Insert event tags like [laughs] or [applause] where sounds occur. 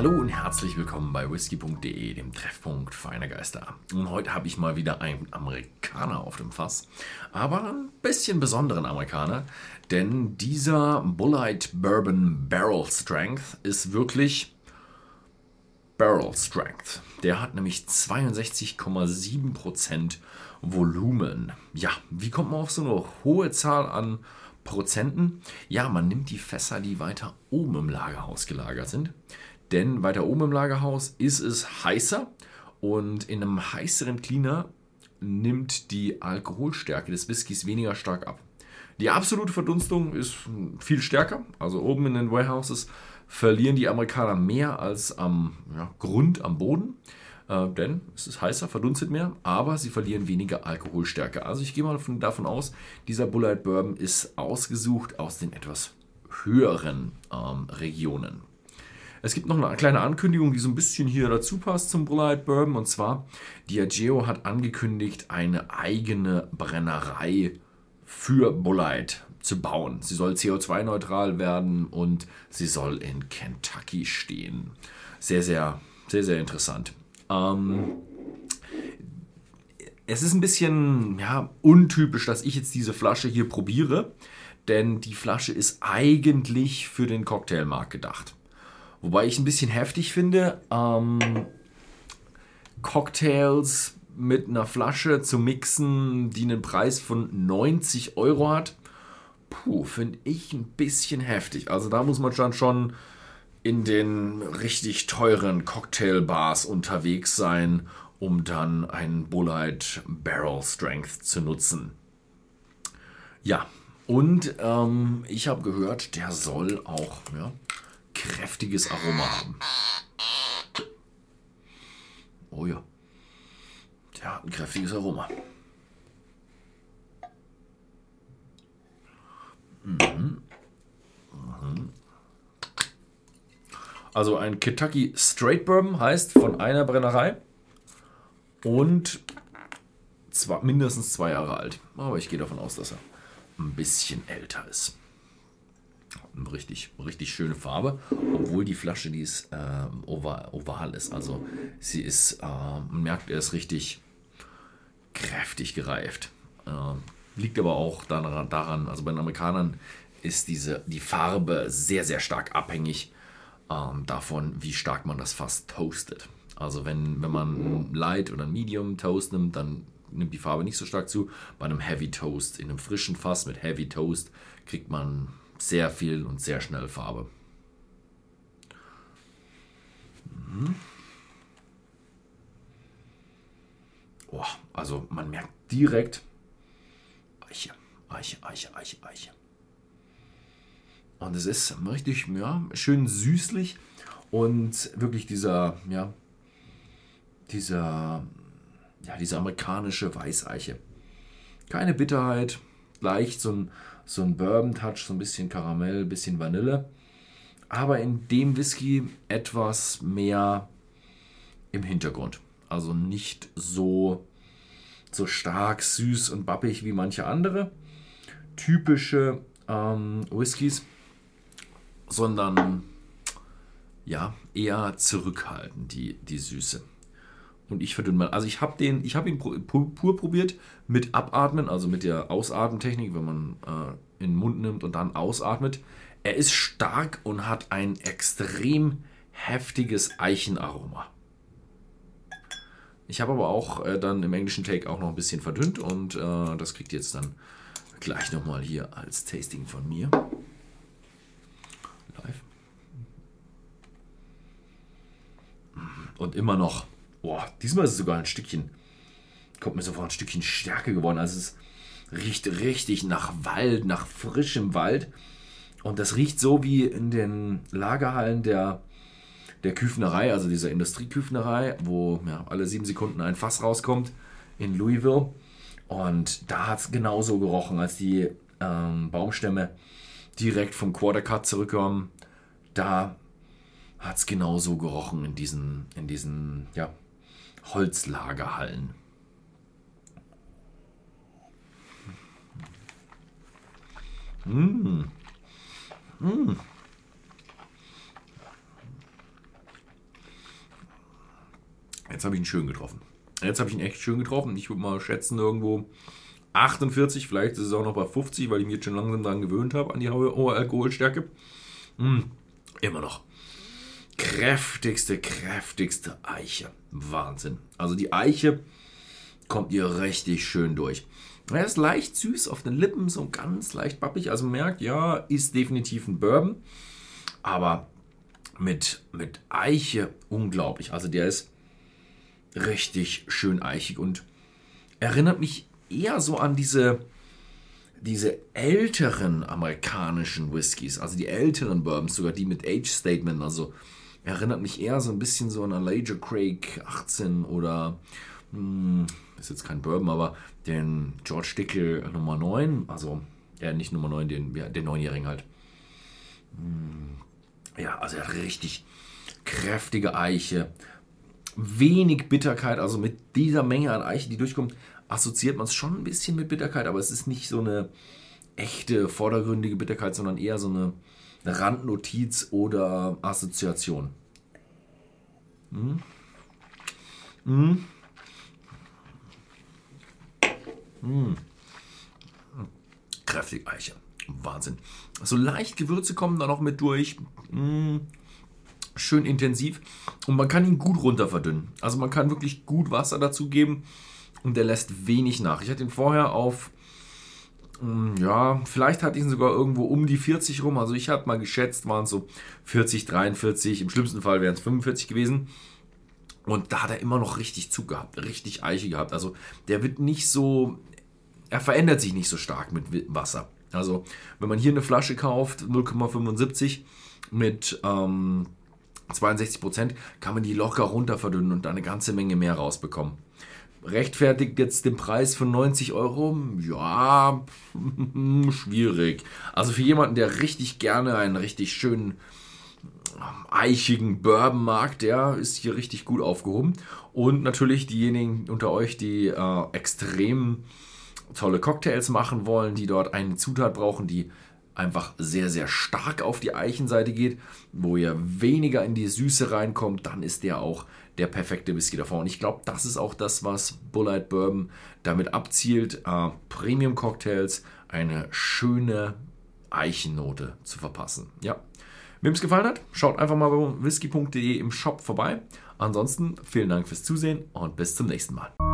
Hallo und herzlich willkommen bei whisky.de, dem Treffpunkt feiner Geister. Und heute habe ich mal wieder einen Amerikaner auf dem Fass, aber ein bisschen besonderen Amerikaner, denn dieser Bullite Bourbon Barrel Strength ist wirklich Barrel Strength. Der hat nämlich 62,7% Volumen. Ja, wie kommt man auf so eine hohe Zahl an Prozenten? Ja, man nimmt die Fässer, die weiter oben im Lagerhaus gelagert sind. Denn weiter oben im Lagerhaus ist es heißer und in einem heißeren Cleaner nimmt die Alkoholstärke des Whiskys weniger stark ab. Die absolute Verdunstung ist viel stärker. Also oben in den Warehouses verlieren die Amerikaner mehr als am ja, Grund, am Boden. Äh, denn es ist heißer, verdunstet mehr, aber sie verlieren weniger Alkoholstärke. Also ich gehe mal davon, davon aus, dieser Bullite Bourbon ist ausgesucht aus den etwas höheren ähm, Regionen. Es gibt noch eine kleine Ankündigung, die so ein bisschen hier dazu passt zum Bullite Bourbon. Und zwar, Diageo hat angekündigt, eine eigene Brennerei für Bullite zu bauen. Sie soll CO2-neutral werden und sie soll in Kentucky stehen. Sehr, sehr, sehr, sehr interessant. Ähm, es ist ein bisschen ja, untypisch, dass ich jetzt diese Flasche hier probiere, denn die Flasche ist eigentlich für den Cocktailmarkt gedacht. Wobei ich ein bisschen heftig finde, ähm, Cocktails mit einer Flasche zu mixen, die einen Preis von 90 Euro hat. Puh, finde ich ein bisschen heftig. Also da muss man schon schon in den richtig teuren Cocktailbars unterwegs sein, um dann einen Bullite Barrel Strength zu nutzen. Ja, und ähm, ich habe gehört, der soll auch ja, kräftiges Aroma haben. Oh ja. Der hat ein kräftiges Aroma. Mhm. Mhm. Also ein Kentucky Straight Bourbon heißt von einer Brennerei und zwar mindestens zwei Jahre alt. Aber ich gehe davon aus, dass er ein bisschen älter ist richtig, richtig schöne Farbe, obwohl die Flasche, die ist äh, oval, oval ist. Also sie ist, äh, man merkt, er ist richtig kräftig gereift. Äh, liegt aber auch daran, daran, also bei den Amerikanern ist diese, die Farbe sehr, sehr stark abhängig ähm, davon, wie stark man das Fass toastet. Also wenn, wenn man Light oder Medium Toast nimmt, dann nimmt die Farbe nicht so stark zu. Bei einem Heavy Toast, in einem frischen Fass mit Heavy Toast, kriegt man sehr viel und sehr schnell Farbe. Mhm. Oh, also man merkt direkt Eiche, Eiche, Eiche, Eiche, Eiche. Und es ist richtig ja, schön süßlich und wirklich dieser, ja, dieser, ja, diese amerikanische Weißeiche. Keine Bitterheit, leicht so ein, so ein Bourbon-Touch, so ein bisschen Karamell, ein bisschen Vanille. Aber in dem Whisky etwas mehr im Hintergrund. Also nicht so, so stark süß und bappig wie manche andere typische ähm, Whiskys, sondern ja, eher zurückhaltend, die, die Süße und ich verdünne mal. Also ich habe den, ich habe ihn pur, probiert mit Abatmen, also mit der Ausatmentechnik, wenn man äh, in den Mund nimmt und dann ausatmet. Er ist stark und hat ein extrem heftiges Eichenaroma. Ich habe aber auch äh, dann im englischen Take auch noch ein bisschen verdünnt und äh, das kriegt jetzt dann gleich nochmal hier als Tasting von mir. Live. Und immer noch Boah, diesmal ist es sogar ein Stückchen, kommt mir sofort ein Stückchen stärker geworden. Also es riecht richtig nach Wald, nach frischem Wald. Und das riecht so wie in den Lagerhallen der, der Küfnerei, also dieser Industrieküfnerei, wo ja, alle sieben Sekunden ein Fass rauskommt in Louisville. Und da hat es genauso gerochen, als die ähm, Baumstämme direkt vom Quartercut zurückkommen. Da hat es genauso gerochen in diesen, in diesen ja, Holzlagerhallen. Mmh. Mmh. jetzt habe ich ihn schön getroffen. Jetzt habe ich ihn echt schön getroffen. Ich würde mal schätzen, irgendwo 48, vielleicht ist es auch noch bei 50, weil ich mich jetzt schon langsam daran gewöhnt habe, an die hohe Alkoholstärke. Mm, immer noch. Kräftigste, kräftigste Eiche. Wahnsinn. Also die Eiche kommt ihr richtig schön durch. Er ist leicht süß auf den Lippen, so ganz leicht bappig. Also merkt, ja, ist definitiv ein Bourbon. Aber mit, mit Eiche unglaublich. Also der ist richtig schön eichig und erinnert mich eher so an diese, diese älteren amerikanischen Whiskys, also die älteren Bourbons, sogar die mit Age Statement, also erinnert mich eher so ein bisschen so an Elijah Craig 18 oder hm, ist jetzt kein Bourbon, aber den George Dickel Nummer 9, also ja nicht Nummer 9, den, den Neunjährigen halt. Hm, ja, also er hat richtig kräftige Eiche, wenig Bitterkeit, also mit dieser Menge an Eiche, die durchkommt, assoziiert man es schon ein bisschen mit Bitterkeit, aber es ist nicht so eine echte, vordergründige Bitterkeit, sondern eher so eine Randnotiz oder Assoziation. Hm? Hm? Hm. Kräftig Eiche. Wahnsinn. So leicht Gewürze kommen da noch mit durch. Hm. Schön intensiv. Und man kann ihn gut runter verdünnen. Also man kann wirklich gut Wasser dazu geben und der lässt wenig nach. Ich hatte ihn vorher auf, ja, vielleicht hatte ich ihn sogar irgendwo um die 40 rum. Also ich habe mal geschätzt, waren es so 40, 43, im schlimmsten Fall wären es 45 gewesen. Und da hat er immer noch richtig Zug gehabt, richtig Eiche gehabt. Also der wird nicht so, er verändert sich nicht so stark mit Wasser. Also wenn man hier eine Flasche kauft, 0,75 mit ähm, 62 Prozent, kann man die locker runter verdünnen und da eine ganze Menge mehr rausbekommen. Rechtfertigt jetzt den Preis von 90 Euro? Ja, [laughs] schwierig. Also für jemanden, der richtig gerne einen richtig schönen eichigen Bourbon mag, der ist hier richtig gut aufgehoben. Und natürlich diejenigen unter euch, die äh, extrem tolle Cocktails machen wollen, die dort eine Zutat brauchen, die einfach sehr, sehr stark auf die Eichenseite geht, wo ihr weniger in die Süße reinkommt, dann ist der auch der perfekte Whisky davor. Und ich glaube, das ist auch das, was Bullite Bourbon damit abzielt, äh, Premium-Cocktails eine schöne Eichennote zu verpassen. Ja. Wem es gefallen hat, schaut einfach mal bei whisky.de im Shop vorbei. Ansonsten vielen Dank fürs Zusehen und bis zum nächsten Mal.